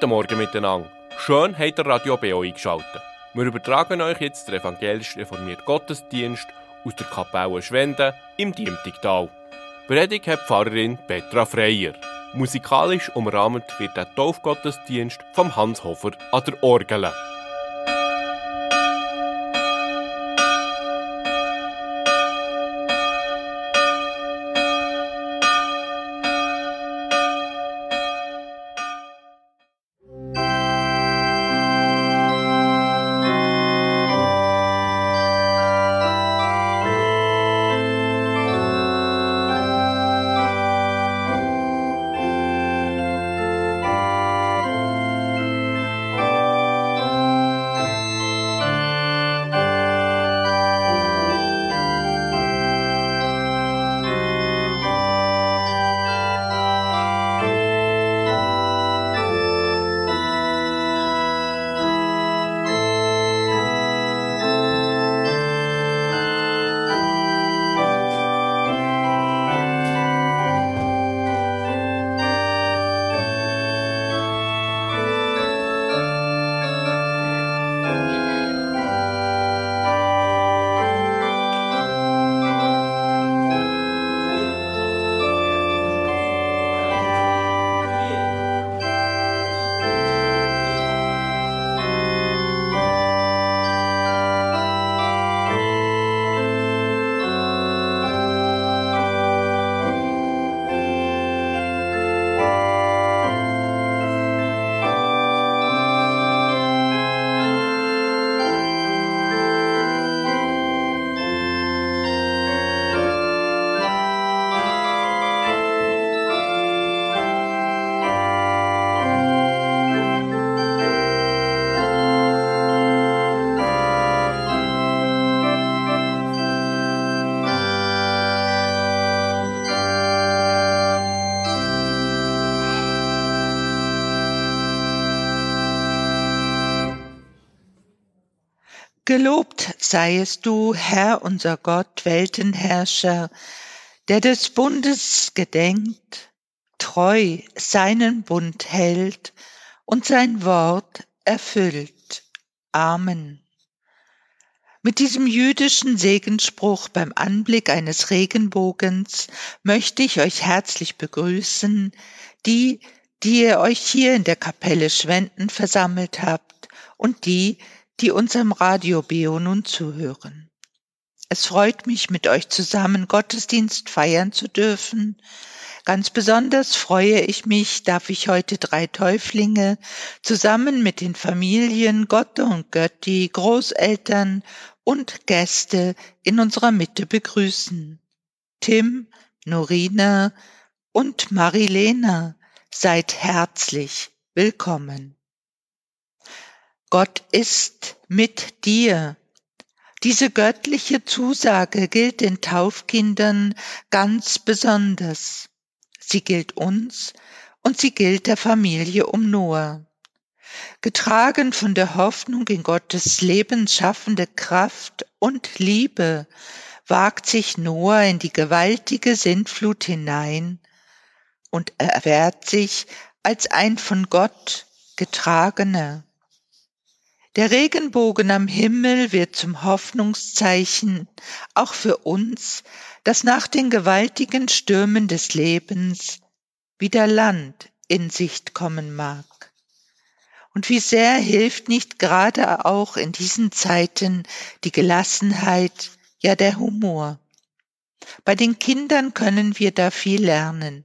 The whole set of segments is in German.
Guten Morgen miteinander. Schön habt ihr Radio BO eingeschaltet. Wir übertragen euch jetzt den evangelisch reformierten Gottesdienst aus der Kapelle Schwende im Diemtigtal. Predigt hat Pfarrerin Petra Freier. Musikalisch umrahmt wird der Taufgottesdienst vom Hans Hofer an der Orgel. Gelobt seiest du, Herr unser Gott, Weltenherrscher, der des Bundes gedenkt, treu seinen Bund hält und sein Wort erfüllt. Amen. Mit diesem jüdischen Segensspruch beim Anblick eines Regenbogens möchte ich euch herzlich begrüßen, die, die ihr euch hier in der Kapelle Schwenden versammelt habt und die, die unserem Radio Bio nun zuhören. Es freut mich, mit euch zusammen Gottesdienst feiern zu dürfen. Ganz besonders freue ich mich, darf ich heute drei Täuflinge zusammen mit den Familien Gotte und Götti, Großeltern und Gäste in unserer Mitte begrüßen. Tim, Norina und Marilena, seid herzlich willkommen. Gott ist mit dir. Diese göttliche Zusage gilt den Taufkindern ganz besonders. Sie gilt uns und sie gilt der Familie um Noah. Getragen von der Hoffnung in Gottes lebensschaffende Kraft und Liebe wagt sich Noah in die gewaltige Sintflut hinein und erwehrt sich als ein von Gott getragener. Der Regenbogen am Himmel wird zum Hoffnungszeichen auch für uns, dass nach den gewaltigen Stürmen des Lebens wieder Land in Sicht kommen mag. Und wie sehr hilft nicht gerade auch in diesen Zeiten die Gelassenheit, ja der Humor. Bei den Kindern können wir da viel lernen,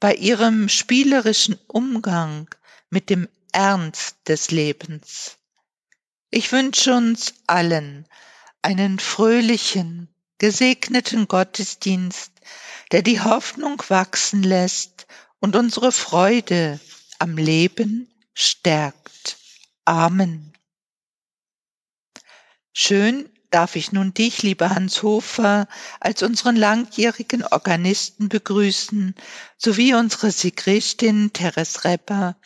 bei ihrem spielerischen Umgang mit dem Ernst des Lebens. Ich wünsche uns allen einen fröhlichen, gesegneten Gottesdienst, der die Hoffnung wachsen lässt und unsere Freude am Leben stärkt. Amen. Schön darf ich nun dich, lieber Hans Hofer, als unseren langjährigen Organisten begrüßen, sowie unsere Sigristin Teres Repper,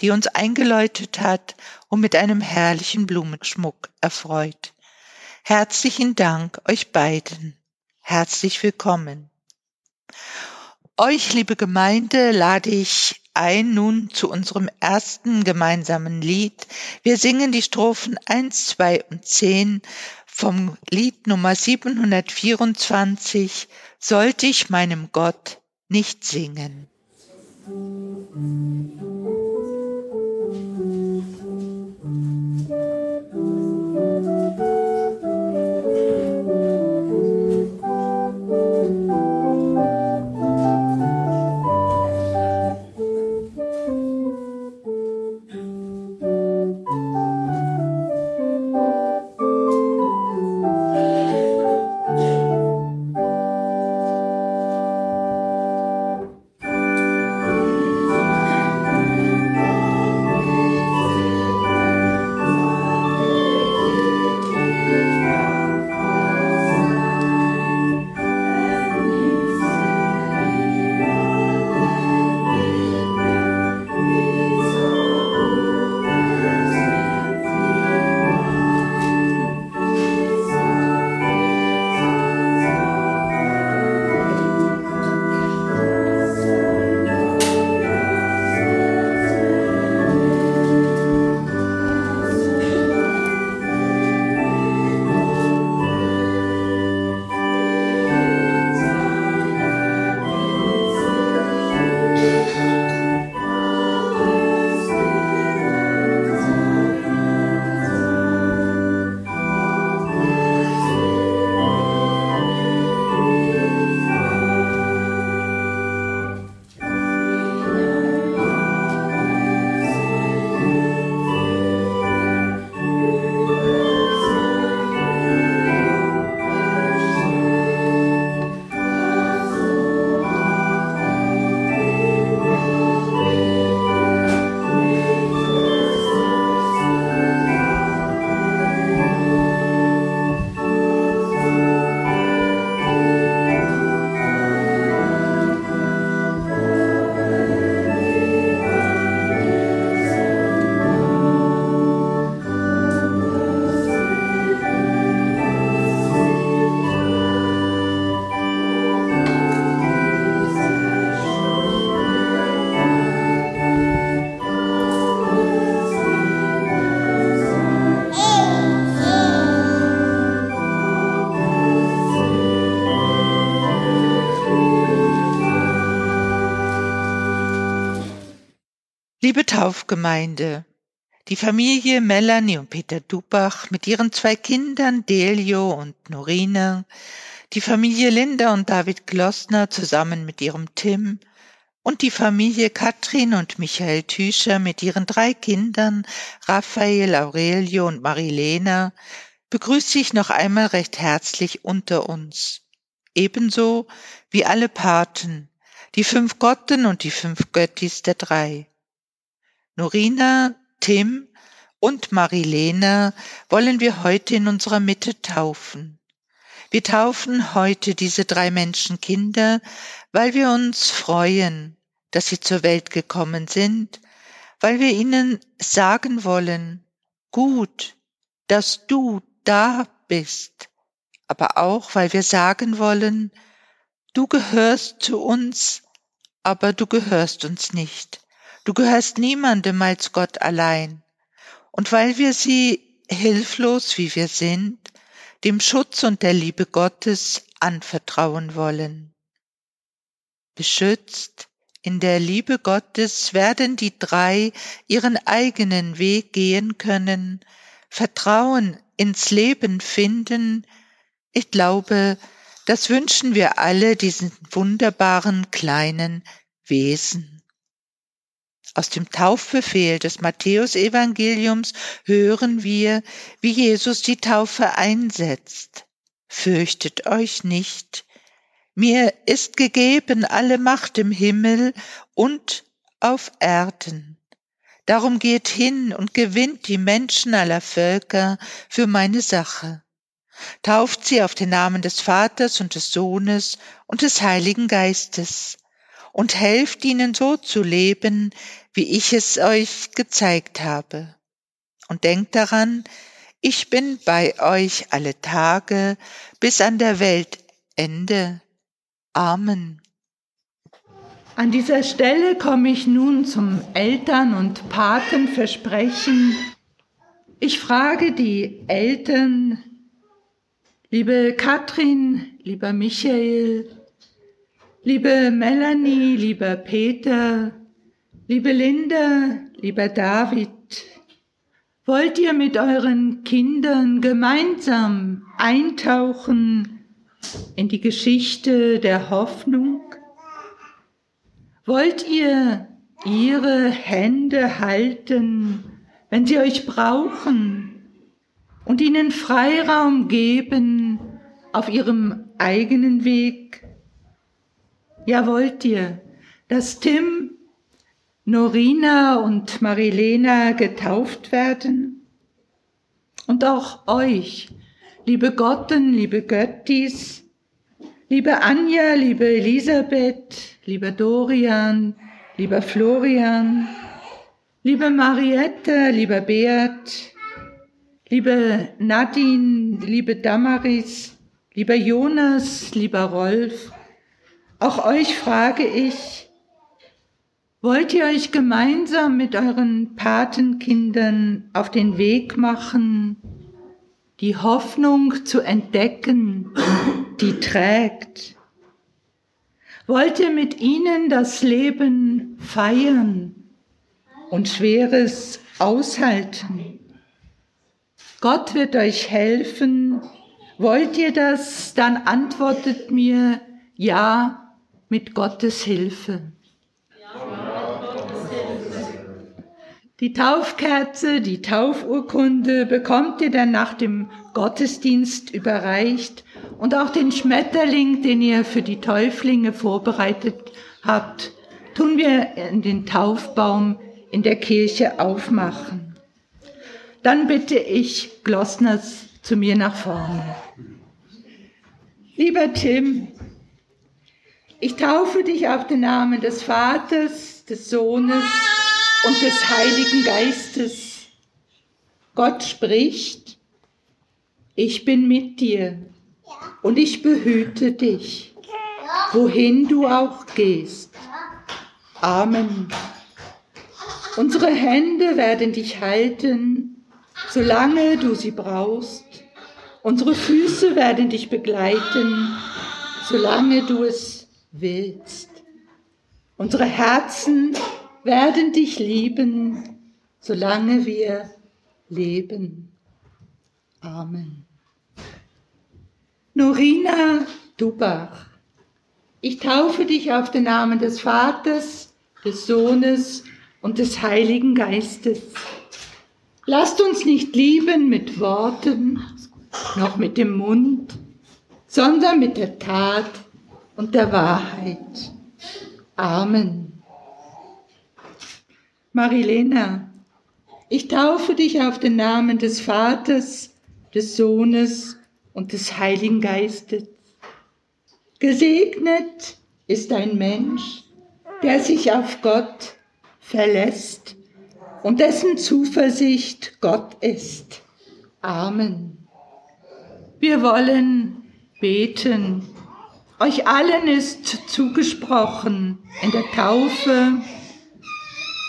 die uns eingeläutet hat und mit einem herrlichen Blumenschmuck erfreut. Herzlichen Dank euch beiden. Herzlich willkommen. Euch, liebe Gemeinde, lade ich ein nun zu unserem ersten gemeinsamen Lied. Wir singen die Strophen 1, 2 und 10 vom Lied Nummer 724 Sollte ich meinem Gott nicht singen. Liebe Taufgemeinde, die Familie Melanie und Peter Dubach mit ihren zwei Kindern Delio und Norina, die Familie Linda und David Glossner zusammen mit ihrem Tim und die Familie Katrin und Michael Tüscher mit ihren drei Kindern Raphael, Aurelio und Marilena begrüße ich noch einmal recht herzlich unter uns. Ebenso wie alle Paten, die fünf Gotten und die fünf Göttis der drei. Norina, Tim und Marilena wollen wir heute in unserer Mitte taufen. Wir taufen heute diese drei Menschenkinder, weil wir uns freuen, dass sie zur Welt gekommen sind, weil wir ihnen sagen wollen, gut, dass du da bist, aber auch weil wir sagen wollen, du gehörst zu uns, aber du gehörst uns nicht. Du gehörst niemandem als Gott allein. Und weil wir sie, hilflos wie wir sind, dem Schutz und der Liebe Gottes anvertrauen wollen. Beschützt in der Liebe Gottes werden die drei ihren eigenen Weg gehen können, Vertrauen ins Leben finden. Ich glaube, das wünschen wir alle diesen wunderbaren kleinen Wesen. Aus dem Taufbefehl des Matthäusevangeliums hören wir, wie Jesus die Taufe einsetzt. Fürchtet euch nicht. Mir ist gegeben alle Macht im Himmel und auf Erden. Darum geht hin und gewinnt die Menschen aller Völker für meine Sache. Tauft sie auf den Namen des Vaters und des Sohnes und des Heiligen Geistes und helft ihnen so zu leben, wie ich es euch gezeigt habe. Und denkt daran, ich bin bei euch alle Tage bis an der Weltende. Amen. An dieser Stelle komme ich nun zum Eltern- und Patenversprechen. Ich frage die Eltern, liebe Katrin, lieber Michael, liebe Melanie, lieber Peter, liebe Linda, lieber David, wollt ihr mit euren Kindern gemeinsam eintauchen in die Geschichte der Hoffnung? Wollt ihr ihre Hände halten, wenn sie euch brauchen und ihnen Freiraum geben auf ihrem eigenen Weg? Ja, wollt ihr, dass Tim, Norina und Marilena getauft werden? Und auch euch, liebe Gotten, liebe Göttis, liebe Anja, liebe Elisabeth, lieber Dorian, lieber Florian, liebe Mariette, lieber Beat, liebe Nadine, liebe Damaris, lieber Jonas, lieber Rolf, auch euch frage ich, wollt ihr euch gemeinsam mit euren Patenkindern auf den Weg machen, die Hoffnung zu entdecken, die trägt? wollt ihr mit ihnen das Leben feiern und Schweres aushalten. Gott wird euch helfen. Wollt ihr das, dann antwortet mir ja mit Gottes Hilfe. Die Taufkerze, die Taufurkunde bekommt ihr dann nach dem Gottesdienst überreicht und auch den Schmetterling, den ihr für die Täuflinge vorbereitet habt, tun wir in den Taufbaum in der Kirche aufmachen. Dann bitte ich Glossners zu mir nach vorne. Lieber Tim, ich taufe dich auf den Namen des Vaters, des Sohnes und des Heiligen Geistes. Gott spricht, ich bin mit dir und ich behüte dich, wohin du auch gehst. Amen. Unsere Hände werden dich halten, solange du sie brauchst. Unsere Füße werden dich begleiten, solange du es willst. Unsere Herzen dich lieben, solange wir leben. Amen. Norina Dubach, ich taufe dich auf den Namen des Vaters, des Sohnes und des Heiligen Geistes. Lasst uns nicht lieben mit Worten, noch mit dem Mund, sondern mit der Tat und der Wahrheit. Amen. Marilena, ich taufe dich auf den Namen des Vaters, des Sohnes und des Heiligen Geistes. Gesegnet ist ein Mensch, der sich auf Gott verlässt und dessen Zuversicht Gott ist. Amen. Wir wollen beten. Euch allen ist zugesprochen in der Taufe.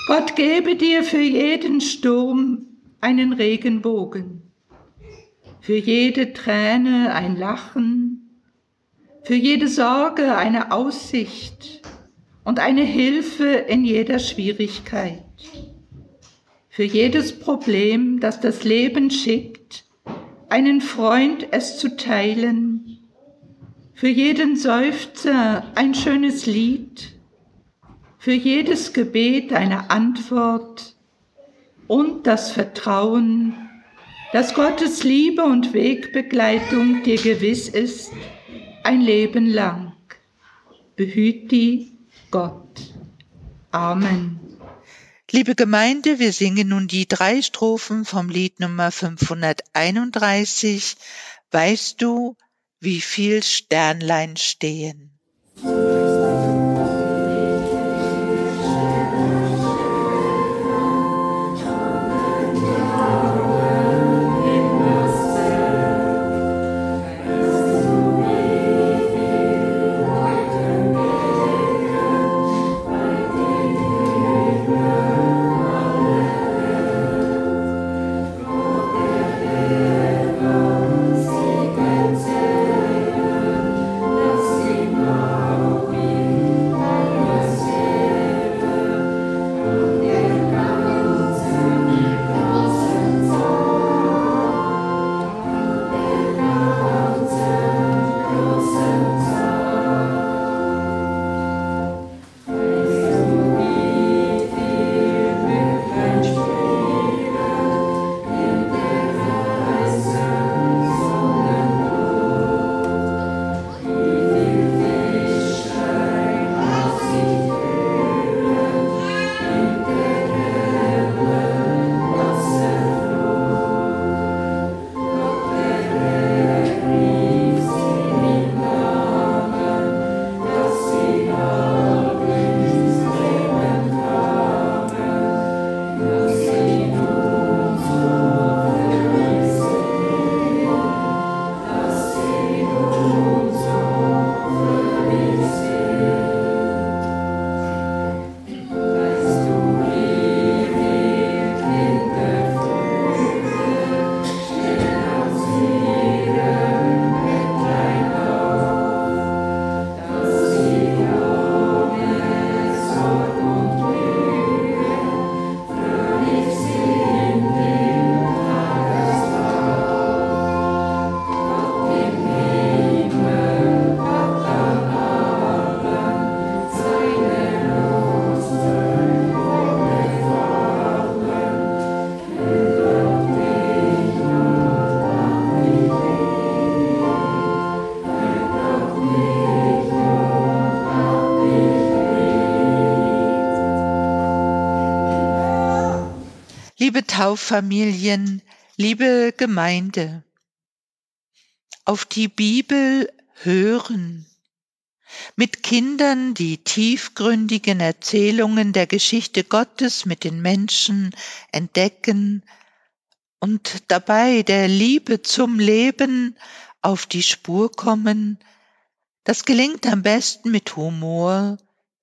Gott gebe dir für jeden Sturm einen Regenbogen für jede Träne ein Lachen, für jede Sorge eine Aussicht und eine Hilfe in jeder Schwierigkeit, für jedes Problem, das das Leben schickt, einen Freund es zu teilen, für jeden Seufzer ein schönes Lied, für jedes Gebet eine Antwort und das Vertrauen, dass Gottes Liebe und Wegbegleitung dir gewiss ist, ein Leben lang. Behüt die Gott. Amen. Liebe Gemeinde, wir singen nun die drei Strophen vom Lied Nummer 531. Weißt du, wie viel Sternlein stehen? Liebe Tauffamilien, liebe Gemeinde, auf die Bibel hören, mit Kindern die tiefgründigen Erzählungen der Geschichte Gottes mit den Menschen entdecken und dabei der Liebe zum Leben auf die Spur kommen, das gelingt am besten mit Humor,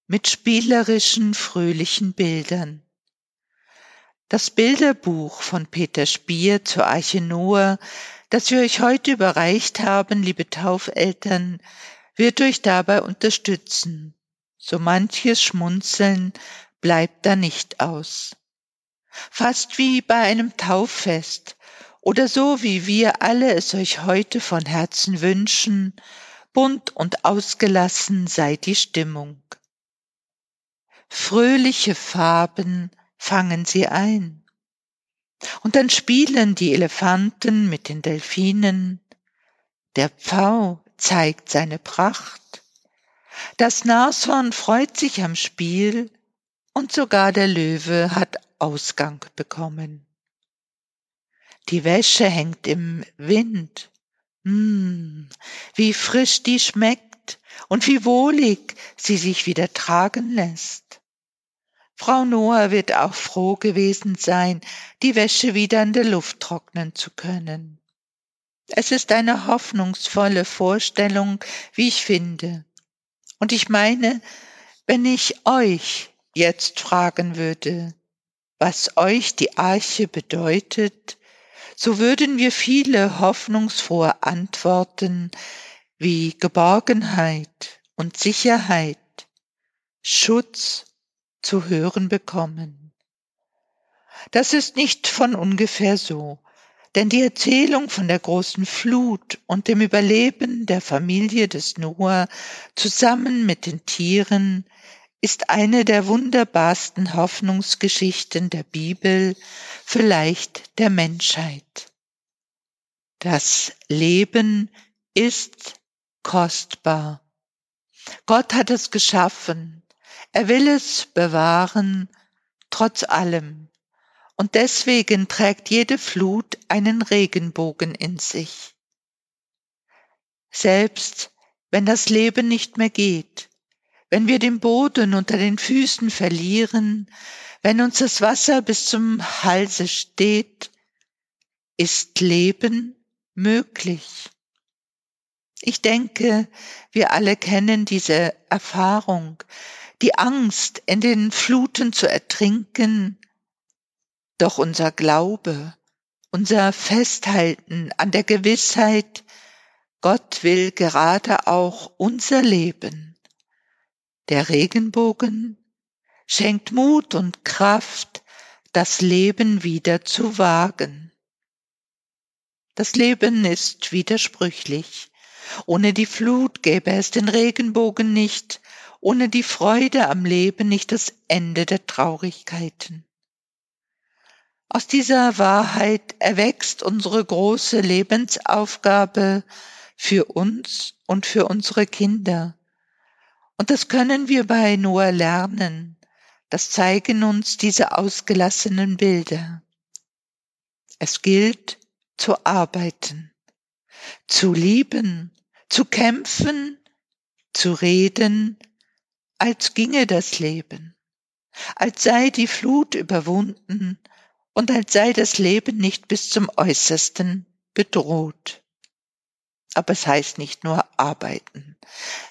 mit spielerischen, fröhlichen Bildern. Das Bilderbuch von Peter Spier zur Arche Noah, das wir euch heute überreicht haben, liebe Taufeltern, wird euch dabei unterstützen. So manches Schmunzeln bleibt da nicht aus. Fast wie bei einem Tauffest oder so wie wir alle es euch heute von Herzen wünschen, bunt und ausgelassen sei die Stimmung. Fröhliche Farben fangen sie ein. Und dann spielen die Elefanten mit den Delfinen, der Pfau zeigt seine Pracht. Das Nashorn freut sich am Spiel und sogar der Löwe hat Ausgang bekommen. Die Wäsche hängt im Wind. Hm, wie frisch die schmeckt und wie wohlig sie sich wieder tragen lässt. Frau Noah wird auch froh gewesen sein, die Wäsche wieder in der Luft trocknen zu können. Es ist eine hoffnungsvolle Vorstellung, wie ich finde. Und ich meine, wenn ich euch jetzt fragen würde, was euch die Arche bedeutet, so würden wir viele hoffnungsfrohe Antworten wie Geborgenheit und Sicherheit, Schutz zu hören bekommen. Das ist nicht von ungefähr so. Denn die Erzählung von der großen Flut und dem Überleben der Familie des Noah zusammen mit den Tieren ist eine der wunderbarsten Hoffnungsgeschichten der Bibel, vielleicht der Menschheit. Das Leben ist kostbar. Gott hat es geschaffen. Er will es bewahren, trotz allem und deswegen trägt jede Flut einen Regenbogen in sich. Selbst wenn das Leben nicht mehr geht, wenn wir den Boden unter den Füßen verlieren, wenn uns das Wasser bis zum Halse steht, ist Leben möglich. Ich denke, wir alle kennen diese Erfahrung, die Angst, in den Fluten zu ertrinken, doch unser Glaube, unser Festhalten an der Gewissheit, Gott will gerade auch unser Leben. Der Regenbogen schenkt Mut und Kraft, das Leben wieder zu wagen. Das Leben ist widersprüchlich. Ohne die Flut gäbe es den Regenbogen nicht, ohne die Freude am Leben nicht das Ende der Traurigkeiten. Aus dieser Wahrheit erwächst unsere große Lebensaufgabe für uns und für unsere Kinder. Und das können wir bei Noah lernen. Das zeigen uns diese ausgelassenen Bilder. Es gilt zu arbeiten, zu lieben, zu kämpfen, zu reden, als ginge das Leben, als sei die Flut überwunden, und als sei das Leben nicht bis zum äußersten bedroht. Aber es heißt nicht nur arbeiten.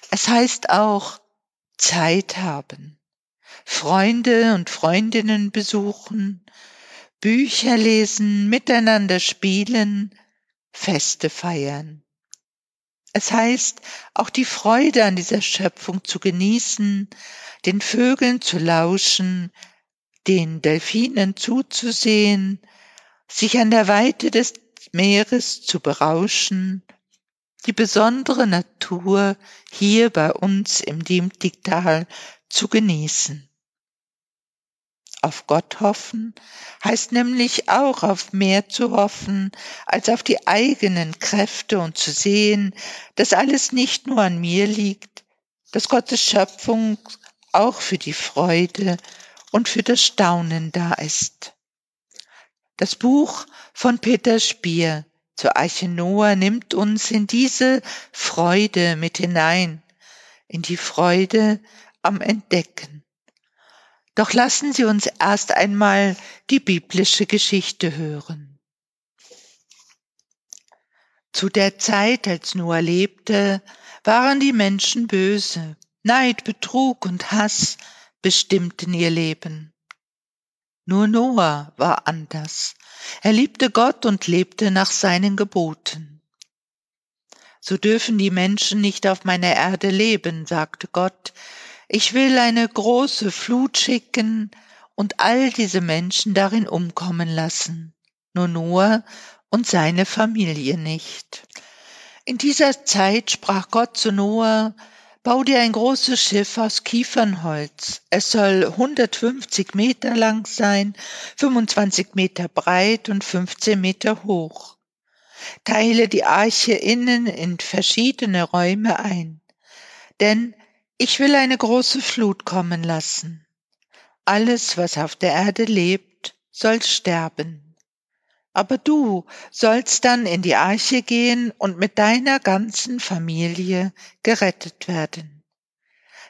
Es heißt auch Zeit haben, Freunde und Freundinnen besuchen, Bücher lesen, miteinander spielen, Feste feiern. Es heißt, auch die Freude an dieser Schöpfung zu genießen, den Vögeln zu lauschen, den Delfinen zuzusehen, sich an der Weite des Meeres zu berauschen, die besondere Natur hier bei uns im Diemtigtal zu genießen. Auf Gott hoffen heißt nämlich auch auf mehr zu hoffen als auf die eigenen Kräfte und zu sehen, dass alles nicht nur an mir liegt, dass Gottes Schöpfung auch für die Freude und für das Staunen da ist. Das Buch von Peter Spier zur Arche Noah nimmt uns in diese Freude mit hinein, in die Freude am Entdecken. Doch lassen Sie uns erst einmal die biblische Geschichte hören. Zu der Zeit, als Noah lebte, waren die Menschen böse. Neid, Betrug und Hass bestimmten ihr Leben. Nur Noah war anders. Er liebte Gott und lebte nach seinen Geboten. So dürfen die Menschen nicht auf meiner Erde leben, sagte Gott. Ich will eine große Flut schicken und all diese Menschen darin umkommen lassen. Nur Noah und seine Familie nicht. In dieser Zeit sprach Gott zu Noah, Bau dir ein großes Schiff aus Kiefernholz. Es soll 150 Meter lang sein, 25 Meter breit und 15 Meter hoch. Teile die Arche innen in verschiedene Räume ein. Denn ich will eine große Flut kommen lassen. Alles, was auf der Erde lebt, soll sterben. Aber du sollst dann in die Arche gehen und mit deiner ganzen Familie gerettet werden.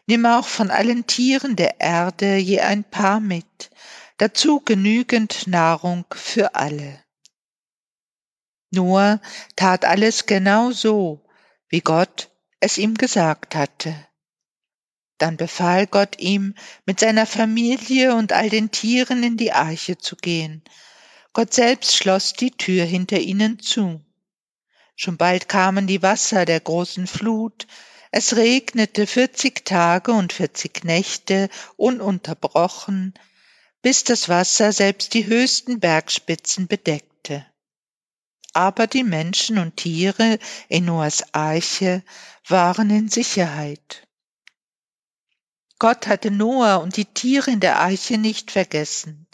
Nimm auch von allen Tieren der Erde je ein paar mit, dazu genügend Nahrung für alle. Noah tat alles genau so, wie Gott es ihm gesagt hatte. Dann befahl Gott ihm, mit seiner Familie und all den Tieren in die Arche zu gehen, Gott selbst schloss die Tür hinter ihnen zu. Schon bald kamen die Wasser der großen Flut, es regnete vierzig Tage und vierzig Nächte ununterbrochen, bis das Wasser selbst die höchsten Bergspitzen bedeckte. Aber die Menschen und Tiere in Noahs Arche waren in Sicherheit. Gott hatte Noah und die Tiere in der Arche nicht vergessen.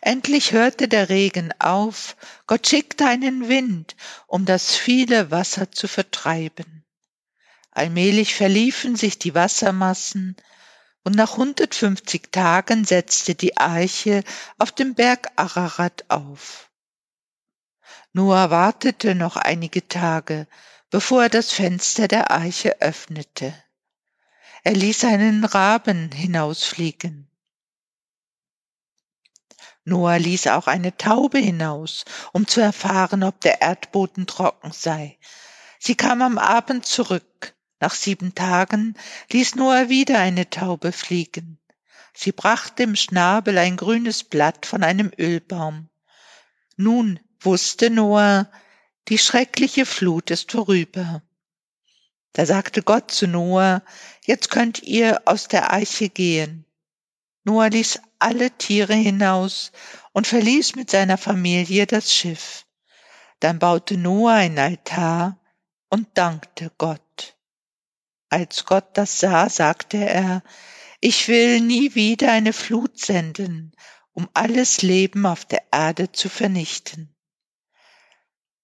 Endlich hörte der Regen auf, Gott schickte einen Wind, um das viele Wasser zu vertreiben. Allmählich verliefen sich die Wassermassen, und nach 150 Tagen setzte die Arche auf dem Berg Ararat auf. Noah wartete noch einige Tage, bevor er das Fenster der Arche öffnete. Er ließ einen Raben hinausfliegen. Noah ließ auch eine Taube hinaus, um zu erfahren, ob der Erdboden trocken sei. Sie kam am Abend zurück. Nach sieben Tagen ließ Noah wieder eine Taube fliegen. Sie brachte im Schnabel ein grünes Blatt von einem Ölbaum. Nun wusste Noah, die schreckliche Flut ist vorüber. Da sagte Gott zu Noah, jetzt könnt ihr aus der Eiche gehen. Noah ließ alle Tiere hinaus und verließ mit seiner Familie das Schiff. Dann baute Noah ein Altar und dankte Gott. Als Gott das sah, sagte er, ich will nie wieder eine Flut senden, um alles Leben auf der Erde zu vernichten.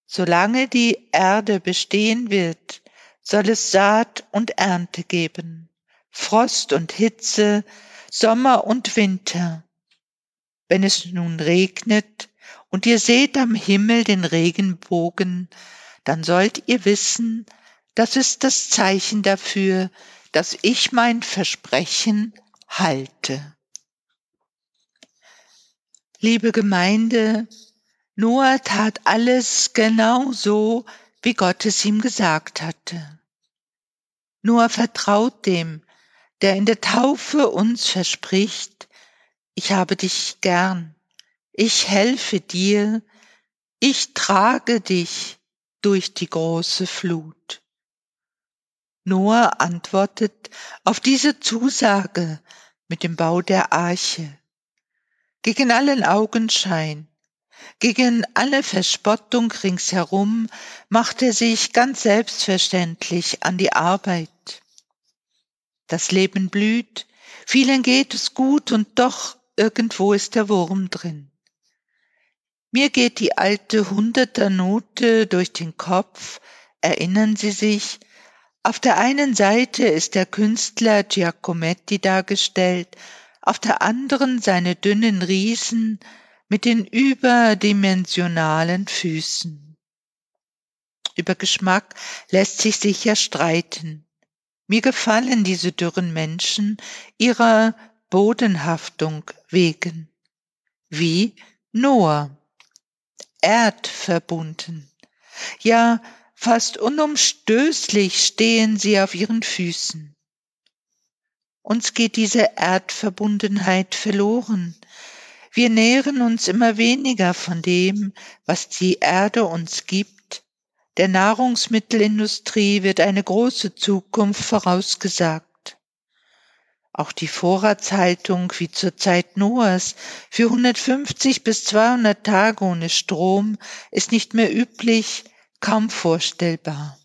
Solange die Erde bestehen wird, soll es Saat und Ernte geben, Frost und Hitze, Sommer und Winter. Wenn es nun regnet und ihr seht am Himmel den Regenbogen, dann sollt ihr wissen, das ist das Zeichen dafür, dass ich mein Versprechen halte. Liebe Gemeinde, Noah tat alles genau so, wie Gott es ihm gesagt hatte. Noah vertraut dem, der in der Taufe uns verspricht, ich habe dich gern, ich helfe dir, ich trage dich durch die große Flut. Noah antwortet auf diese Zusage mit dem Bau der Arche. Gegen allen Augenschein, gegen alle Verspottung ringsherum macht er sich ganz selbstverständlich an die Arbeit. Das Leben blüht, vielen geht es gut und doch irgendwo ist der Wurm drin. Mir geht die alte Hunderter-Note durch den Kopf, erinnern Sie sich, auf der einen Seite ist der Künstler Giacometti dargestellt, auf der anderen seine dünnen Riesen, mit den überdimensionalen Füßen. Über Geschmack lässt sich sicher streiten. Mir gefallen diese dürren Menschen ihrer Bodenhaftung wegen. Wie Noah. Erdverbunden. Ja, fast unumstößlich stehen sie auf ihren Füßen. Uns geht diese Erdverbundenheit verloren. Wir nähren uns immer weniger von dem, was die Erde uns gibt der Nahrungsmittelindustrie wird eine große Zukunft vorausgesagt. Auch die Vorratshaltung wie zur Zeit Noahs für 150 bis 200 Tage ohne Strom ist nicht mehr üblich, kaum vorstellbar.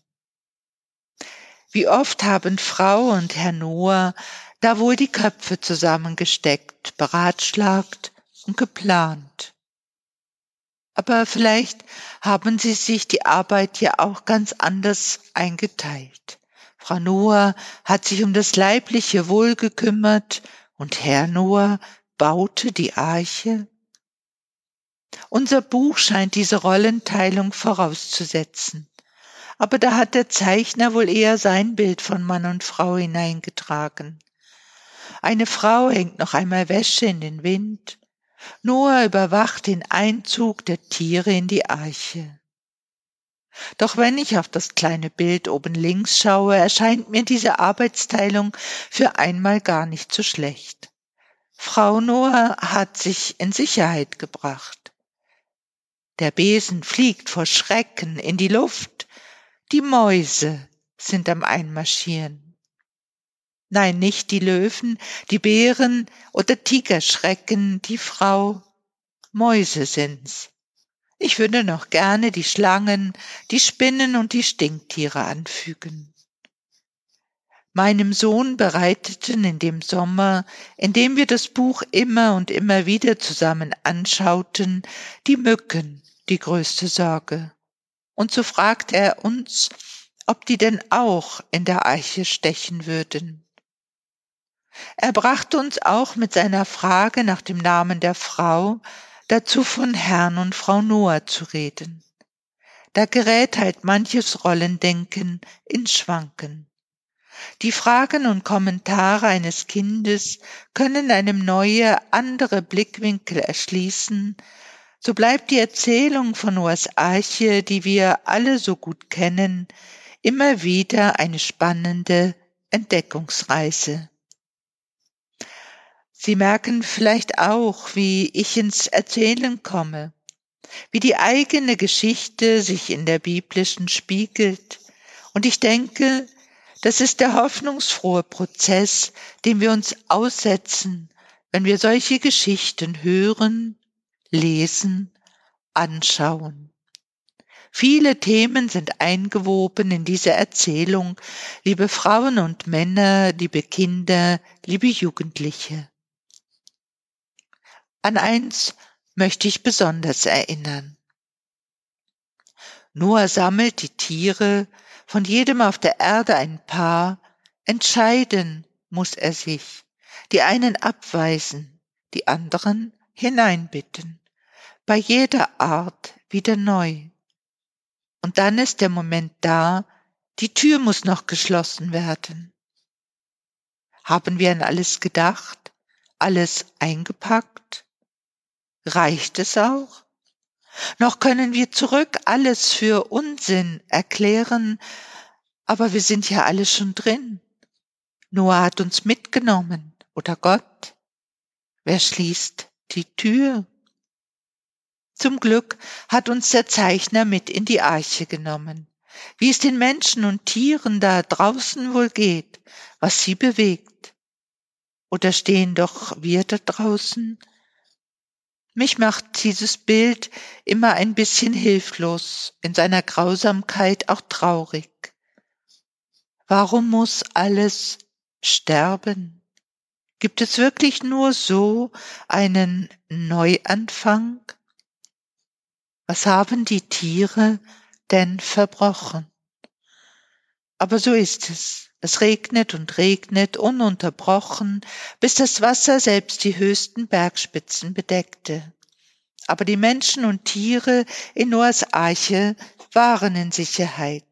Wie oft haben Frau und Herr Noah da wohl die Köpfe zusammengesteckt, beratschlagt und geplant. Aber vielleicht haben sie sich die Arbeit ja auch ganz anders eingeteilt. Frau Noah hat sich um das leibliche Wohl gekümmert und Herr Noah baute die Arche. Unser Buch scheint diese Rollenteilung vorauszusetzen. Aber da hat der Zeichner wohl eher sein Bild von Mann und Frau hineingetragen. Eine Frau hängt noch einmal Wäsche in den Wind, Noah überwacht den Einzug der Tiere in die Arche. Doch wenn ich auf das kleine Bild oben links schaue, erscheint mir diese Arbeitsteilung für einmal gar nicht so schlecht. Frau Noah hat sich in Sicherheit gebracht. Der Besen fliegt vor Schrecken in die Luft. Die Mäuse sind am Einmarschieren. Nein, nicht die Löwen, die Bären oder Tigerschrecken, die Frau. Mäuse sind's. Ich würde noch gerne die Schlangen, die Spinnen und die Stinktiere anfügen. Meinem Sohn bereiteten in dem Sommer, in dem wir das Buch immer und immer wieder zusammen anschauten, die Mücken die größte Sorge. Und so fragte er uns, ob die denn auch in der Eiche stechen würden. Er brachte uns auch mit seiner Frage nach dem Namen der Frau dazu von Herrn und Frau Noah zu reden. Da gerät halt manches Rollendenken in Schwanken. Die Fragen und Kommentare eines Kindes können einem neue, andere Blickwinkel erschließen, so bleibt die Erzählung von Noahs Arche, die wir alle so gut kennen, immer wieder eine spannende Entdeckungsreise. Sie merken vielleicht auch, wie ich ins Erzählen komme, wie die eigene Geschichte sich in der biblischen spiegelt. Und ich denke, das ist der hoffnungsfrohe Prozess, dem wir uns aussetzen, wenn wir solche Geschichten hören, lesen, anschauen. Viele Themen sind eingewoben in diese Erzählung, liebe Frauen und Männer, liebe Kinder, liebe Jugendliche. An eins möchte ich besonders erinnern. Noah sammelt die Tiere, von jedem auf der Erde ein Paar, entscheiden muss er sich, die einen abweisen, die anderen hineinbitten, bei jeder Art wieder neu. Und dann ist der Moment da, die Tür muss noch geschlossen werden. Haben wir an alles gedacht, alles eingepackt? Reicht es auch? Noch können wir zurück alles für Unsinn erklären, aber wir sind ja alle schon drin. Noah hat uns mitgenommen, oder Gott. Wer schließt die Tür? Zum Glück hat uns der Zeichner mit in die Arche genommen. Wie es den Menschen und Tieren da draußen wohl geht, was sie bewegt. Oder stehen doch wir da draußen mich macht dieses Bild immer ein bisschen hilflos, in seiner Grausamkeit auch traurig. Warum muss alles sterben? Gibt es wirklich nur so einen Neuanfang? Was haben die Tiere denn verbrochen? Aber so ist es. Es regnet und regnet ununterbrochen, bis das Wasser selbst die höchsten Bergspitzen bedeckte. aber die Menschen und Tiere in Noahs Arche waren in Sicherheit.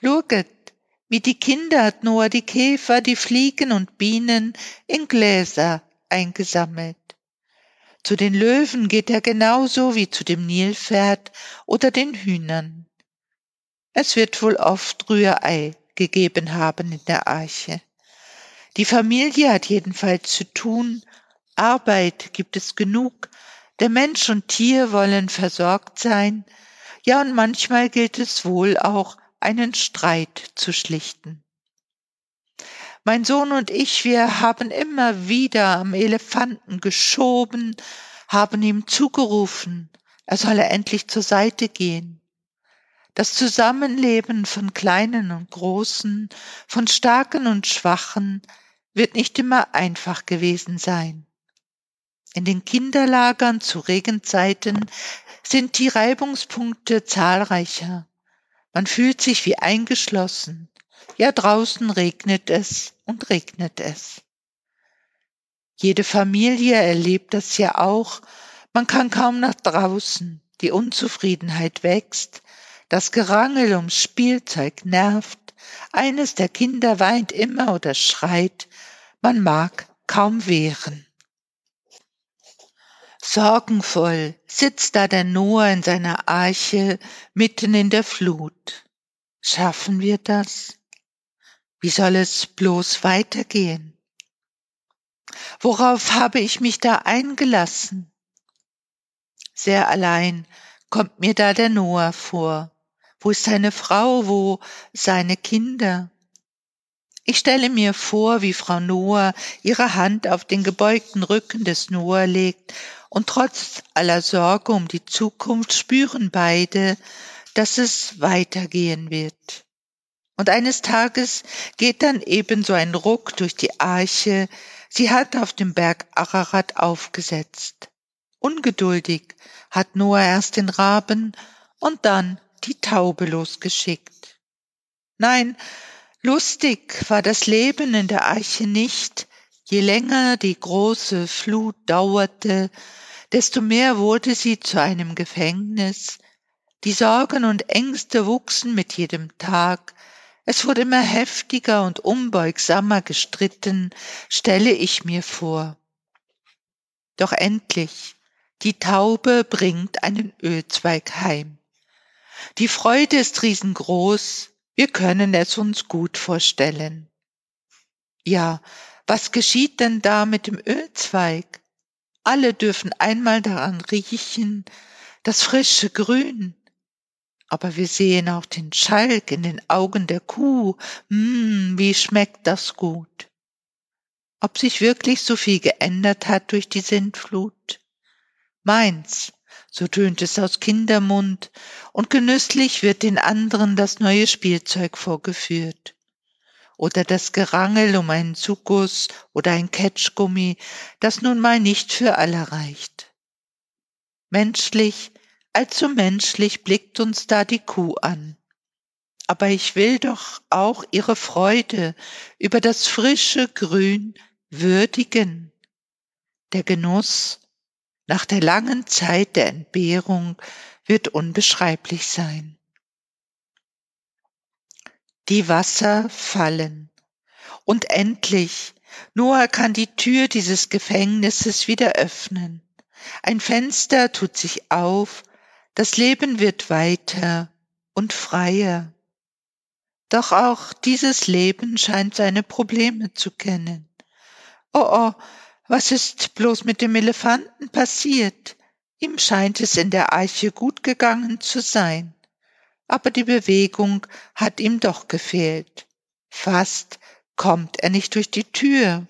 Luget, wie die Kinder hat Noah die Käfer, die Fliegen und Bienen in Gläser eingesammelt. Zu den Löwen geht er genauso wie zu dem Nilpferd oder den Hühnern. Es wird wohl oft Rührei gegeben haben in der Arche. Die Familie hat jedenfalls zu tun, Arbeit gibt es genug, der Mensch und Tier wollen versorgt sein, ja und manchmal gilt es wohl auch, einen Streit zu schlichten. Mein Sohn und ich, wir haben immer wieder am Elefanten geschoben, haben ihm zugerufen, er solle endlich zur Seite gehen. Das Zusammenleben von Kleinen und Großen, von Starken und Schwachen wird nicht immer einfach gewesen sein. In den Kinderlagern zu Regenzeiten sind die Reibungspunkte zahlreicher. Man fühlt sich wie eingeschlossen. Ja, draußen regnet es und regnet es. Jede Familie erlebt das ja auch. Man kann kaum nach draußen. Die Unzufriedenheit wächst. Das Gerangel ums Spielzeug nervt. Eines der Kinder weint immer oder schreit. Man mag kaum wehren. Sorgenvoll sitzt da der Noah in seiner Arche mitten in der Flut. Schaffen wir das? Wie soll es bloß weitergehen? Worauf habe ich mich da eingelassen? Sehr allein kommt mir da der Noah vor. Wo ist seine Frau? Wo seine Kinder? Ich stelle mir vor, wie Frau Noah ihre Hand auf den gebeugten Rücken des Noah legt, und trotz aller Sorge um die Zukunft spüren beide, dass es weitergehen wird. Und eines Tages geht dann ebenso ein Ruck durch die Arche, sie hat auf dem Berg Ararat aufgesetzt. Ungeduldig hat Noah erst den Raben und dann die Taube losgeschickt. Nein, lustig war das Leben in der Arche nicht, je länger die große Flut dauerte, desto mehr wurde sie zu einem Gefängnis, die Sorgen und Ängste wuchsen mit jedem Tag, es wurde immer heftiger und unbeugsamer gestritten, stelle ich mir vor. Doch endlich, die Taube bringt einen Ölzweig heim. Die Freude ist riesengroß, wir können es uns gut vorstellen. Ja, was geschieht denn da mit dem Ölzweig? Alle dürfen einmal daran riechen, das frische Grün, aber wir sehen auch den Schalk in den Augen der Kuh. Hm, wie schmeckt das gut. Ob sich wirklich so viel geändert hat durch die Sintflut? Meins, so tönt es aus Kindermund, und genüsslich wird den anderen das neue Spielzeug vorgeführt. Oder das Gerangel um einen Zuckus oder ein Ketschgummi, das nun mal nicht für alle reicht. Menschlich Allzu menschlich blickt uns da die Kuh an. Aber ich will doch auch ihre Freude über das frische Grün würdigen. Der Genuss nach der langen Zeit der Entbehrung wird unbeschreiblich sein. Die Wasser fallen. Und endlich, Noah kann die Tür dieses Gefängnisses wieder öffnen. Ein Fenster tut sich auf das Leben wird weiter und freier. Doch auch dieses Leben scheint seine Probleme zu kennen. Oh oh, was ist bloß mit dem Elefanten passiert? Ihm scheint es in der Eiche gut gegangen zu sein. Aber die Bewegung hat ihm doch gefehlt. Fast kommt er nicht durch die Tür.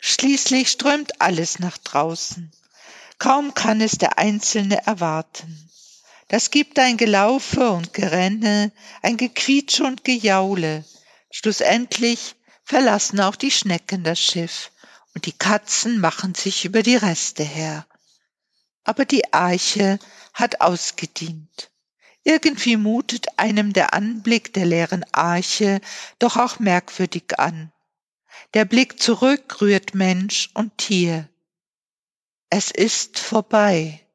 Schließlich strömt alles nach draußen. Kaum kann es der Einzelne erwarten. Das gibt ein Gelaufe und Gerenne, ein Gequietsche und Gejaule. Schlussendlich verlassen auch die Schnecken das Schiff und die Katzen machen sich über die Reste her. Aber die Arche hat ausgedient. Irgendwie mutet einem der Anblick der leeren Arche doch auch merkwürdig an. Der Blick zurück rührt Mensch und Tier. es ist vorbei.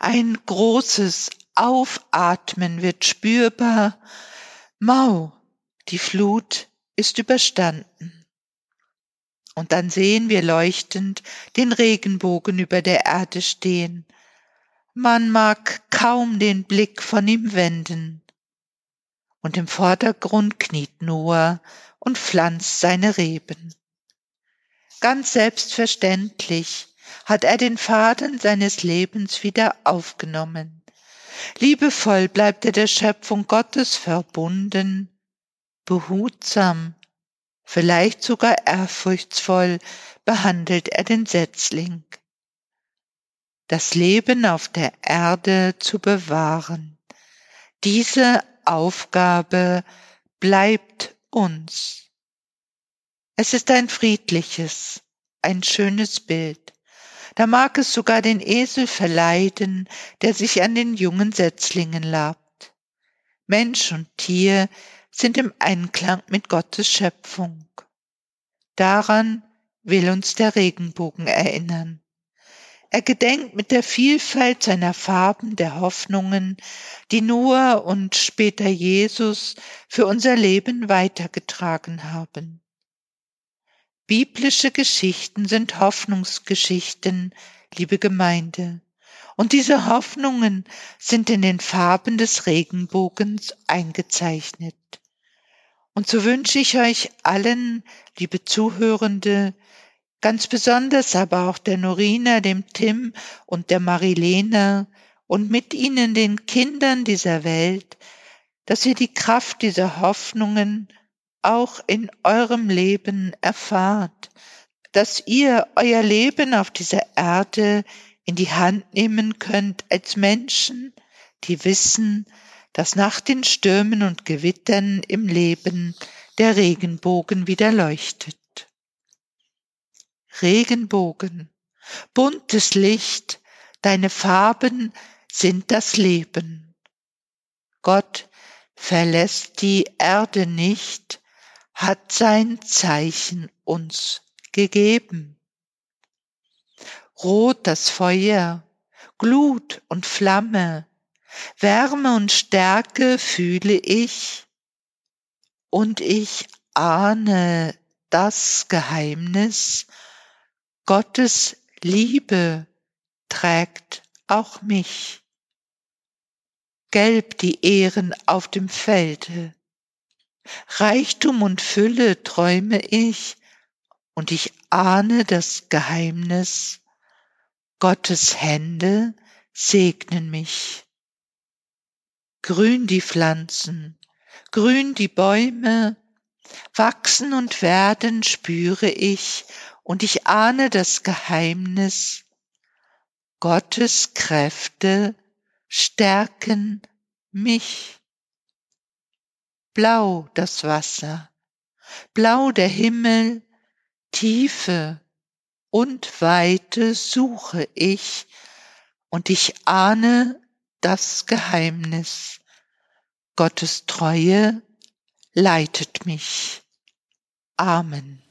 Ein großes Aufatmen wird spürbar. Mau, die Flut ist überstanden. Und dann sehen wir leuchtend den Regenbogen über der Erde stehen. Man mag kaum den Blick von ihm wenden. Und im Vordergrund kniet Noah und pflanzt seine Reben. Ganz selbstverständlich hat er den Faden seines Lebens wieder aufgenommen. Liebevoll bleibt er der Schöpfung Gottes verbunden, behutsam, vielleicht sogar ehrfurchtsvoll behandelt er den Setzling. Das Leben auf der Erde zu bewahren. Diese Aufgabe bleibt uns. Es ist ein friedliches, ein schönes Bild. Da mag es sogar den Esel verleiden, der sich an den jungen Setzlingen labt. Mensch und Tier sind im Einklang mit Gottes Schöpfung. Daran will uns der Regenbogen erinnern. Er gedenkt mit der Vielfalt seiner Farben der Hoffnungen, die Noah und später Jesus für unser Leben weitergetragen haben. Biblische Geschichten sind Hoffnungsgeschichten, liebe Gemeinde. Und diese Hoffnungen sind in den Farben des Regenbogens eingezeichnet. Und so wünsche ich euch allen, liebe Zuhörende, ganz besonders aber auch der Norina, dem Tim und der Marilena und mit ihnen den Kindern dieser Welt, dass ihr die Kraft dieser Hoffnungen auch in eurem Leben erfahrt, dass ihr euer Leben auf dieser Erde in die Hand nehmen könnt als Menschen, die wissen, dass nach den Stürmen und Gewittern im Leben der Regenbogen wieder leuchtet. Regenbogen, buntes Licht, deine Farben sind das Leben. Gott verlässt die Erde nicht, hat sein Zeichen uns gegeben. Rot das Feuer, Glut und Flamme, Wärme und Stärke fühle ich, und ich ahne das Geheimnis, Gottes Liebe trägt auch mich. Gelb die Ehren auf dem Felde, Reichtum und Fülle träume ich, und ich ahne das Geheimnis, Gottes Hände segnen mich. Grün die Pflanzen, grün die Bäume, wachsen und werden spüre ich, und ich ahne das Geheimnis, Gottes Kräfte stärken mich. Blau das Wasser, blau der Himmel, Tiefe und Weite suche ich, und ich ahne das Geheimnis. Gottes Treue leitet mich. Amen.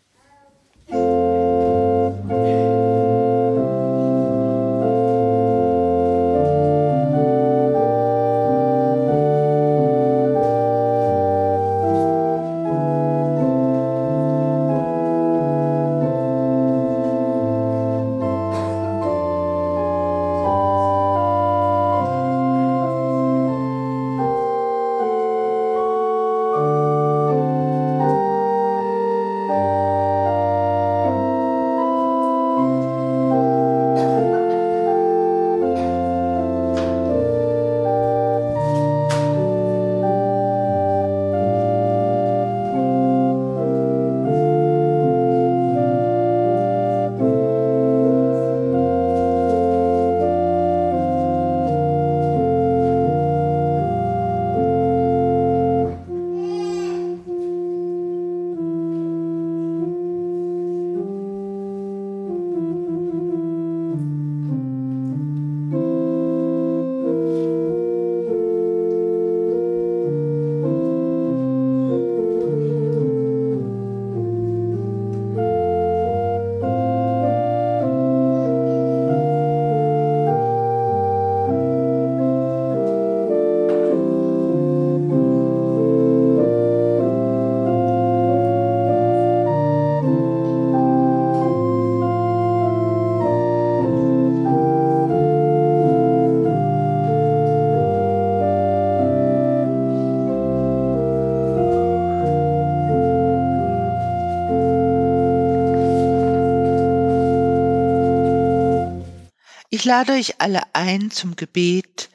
Ich lade euch alle ein zum Gebet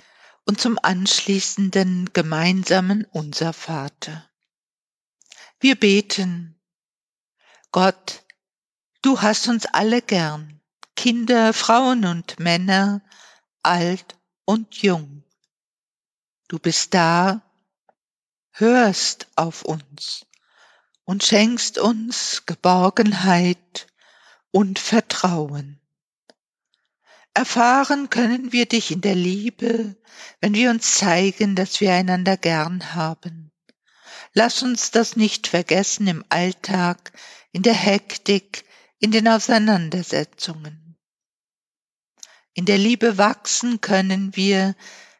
und zum anschließenden gemeinsamen Unser Vater. Wir beten. Gott, du hast uns alle gern, Kinder, Frauen und Männer, alt und jung. Du bist da, hörst auf uns und schenkst uns Geborgenheit und Vertrauen. Erfahren können wir dich in der Liebe, wenn wir uns zeigen, dass wir einander gern haben. Lass uns das nicht vergessen im Alltag, in der Hektik, in den Auseinandersetzungen. In der Liebe wachsen können wir,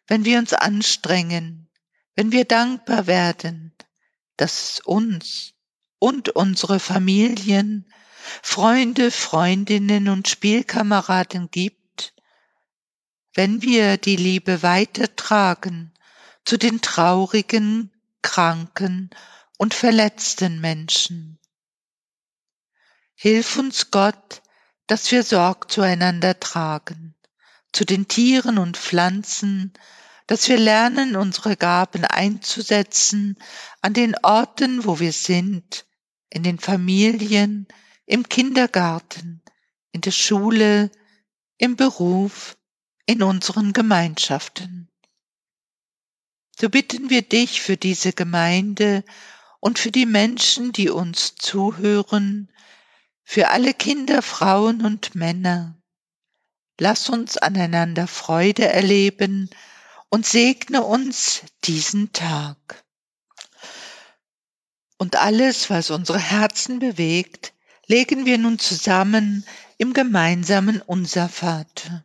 wenn wir uns anstrengen, wenn wir dankbar werden, dass es uns und unsere Familien, Freunde, Freundinnen und Spielkameraden gibt, wenn wir die Liebe weitertragen zu den traurigen, kranken und verletzten Menschen. Hilf uns Gott, dass wir Sorg zueinander tragen, zu den Tieren und Pflanzen, dass wir lernen, unsere Gaben einzusetzen an den Orten, wo wir sind, in den Familien, im Kindergarten, in der Schule, im Beruf, in unseren Gemeinschaften. So bitten wir dich für diese Gemeinde und für die Menschen, die uns zuhören, für alle Kinder, Frauen und Männer. Lass uns aneinander Freude erleben und segne uns diesen Tag. Und alles, was unsere Herzen bewegt, legen wir nun zusammen im gemeinsamen Unser Vater.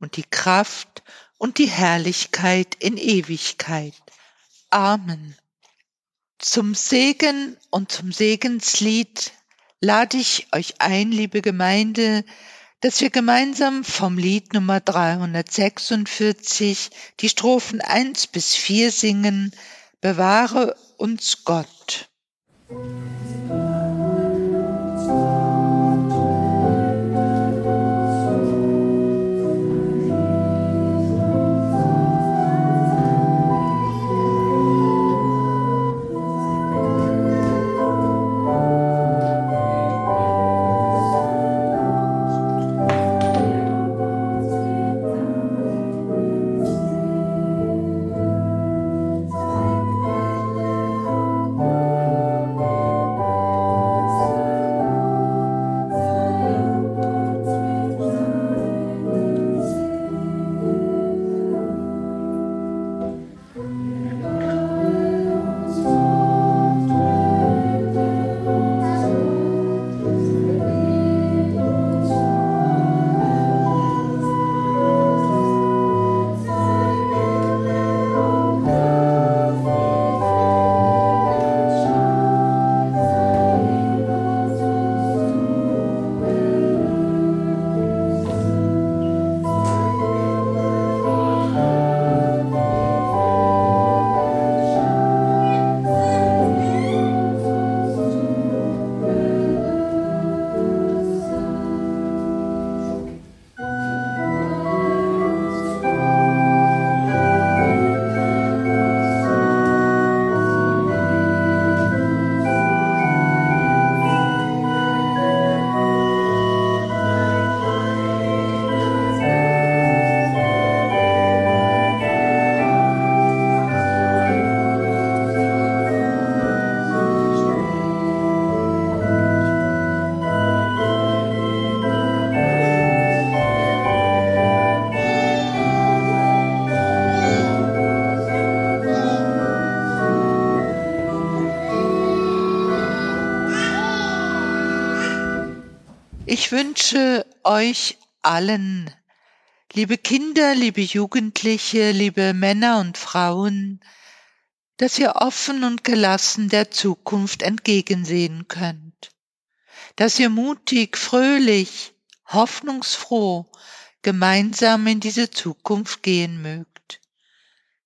und die Kraft und die Herrlichkeit in Ewigkeit. Amen. Zum Segen und zum Segenslied lade ich euch ein, liebe Gemeinde, dass wir gemeinsam vom Lied Nummer 346 die Strophen 1 bis 4 singen, Bewahre uns Gott. Ich wünsche euch allen, liebe Kinder, liebe Jugendliche, liebe Männer und Frauen, dass ihr offen und gelassen der Zukunft entgegensehen könnt, dass ihr mutig, fröhlich, hoffnungsfroh gemeinsam in diese Zukunft gehen mögt.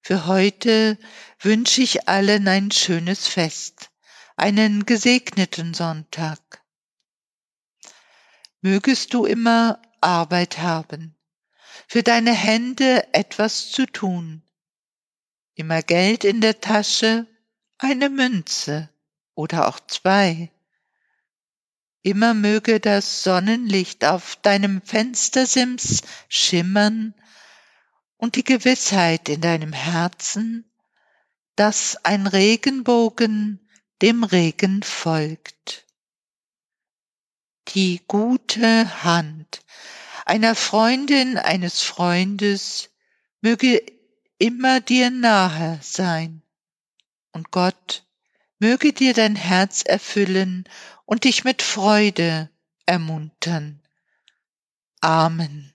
Für heute wünsche ich allen ein schönes Fest, einen gesegneten Sonntag. Mögest du immer Arbeit haben, für deine Hände etwas zu tun, immer Geld in der Tasche, eine Münze oder auch zwei. Immer möge das Sonnenlicht auf deinem Fenstersims schimmern und die Gewissheit in deinem Herzen, dass ein Regenbogen dem Regen folgt. Die gute Hand einer Freundin, eines Freundes möge immer dir nahe sein. Und Gott möge dir dein Herz erfüllen und dich mit Freude ermuntern. Amen.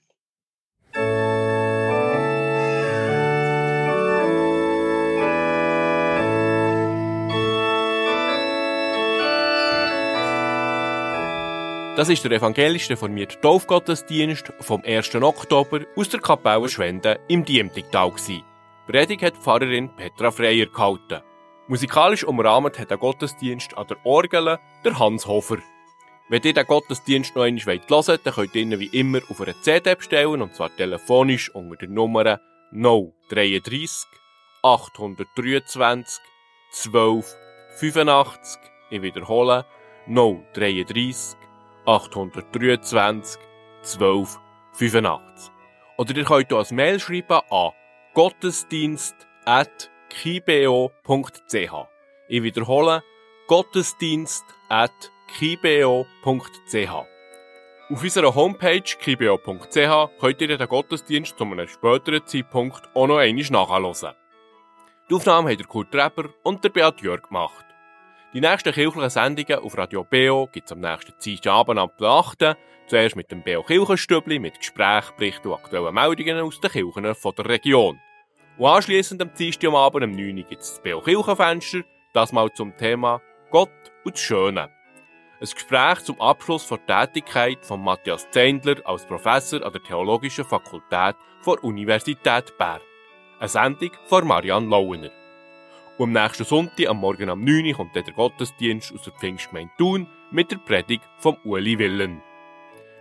Das ist der evangelisch reformierte Taufgottesdienst vom 1. Oktober aus der Kapelle Schwende im Diemtigtal. Predigt hat Pfarrerin Petra Freier gehalten. Musikalisch umrahmt hat der Gottesdienst an der Orgel der Hans Hofer. Wenn ihr den Gottesdienst noch einmal hören wollt, dann könnt ihr ihn wie immer auf einer CD bestellen, und zwar telefonisch unter der Nummer 033 823 12 85. Ich wiederhole 033 823 12 85. Oder ihr könnt als Mail schreiben an gottesdienst.kibeo.ch. Ich wiederhole, gottesdienst.kibeo.ch. Auf unserer Homepage kibeo.ch könnt ihr den Gottesdienst zu einem späteren Zeitpunkt auch noch einmal nachhören. Die Aufnahme haben der Kurt Reber und der Beat Jörg gemacht. Die nächsten kirchlichen Sendungen auf Radio Beo gibt es am nächsten Dienstagabend ab 8. Zuerst mit dem Beo Kirchenstübli mit Gesprächen, Berichten und aktuellen Meldungen aus den Kirchen der Region. Und anschliessend am Dienstagabend um 9 Uhr gibt es das Beo Kirchenfenster, das mal zum Thema Gott und das Schöne. Ein Gespräch zum Abschluss der Tätigkeit von Matthias Zendler als Professor an der Theologischen Fakultät der Universität Bern. Eine Sendung von Marianne Lauener. Und am nächsten Sonntag, am Morgen um 9 Uhr, kommt dann der Gottesdienst aus der Pfingstgemeinde Thun mit der Predigt von Uli Willen.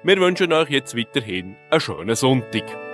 Wir wünschen euch jetzt weiterhin einen schönen Sonntag.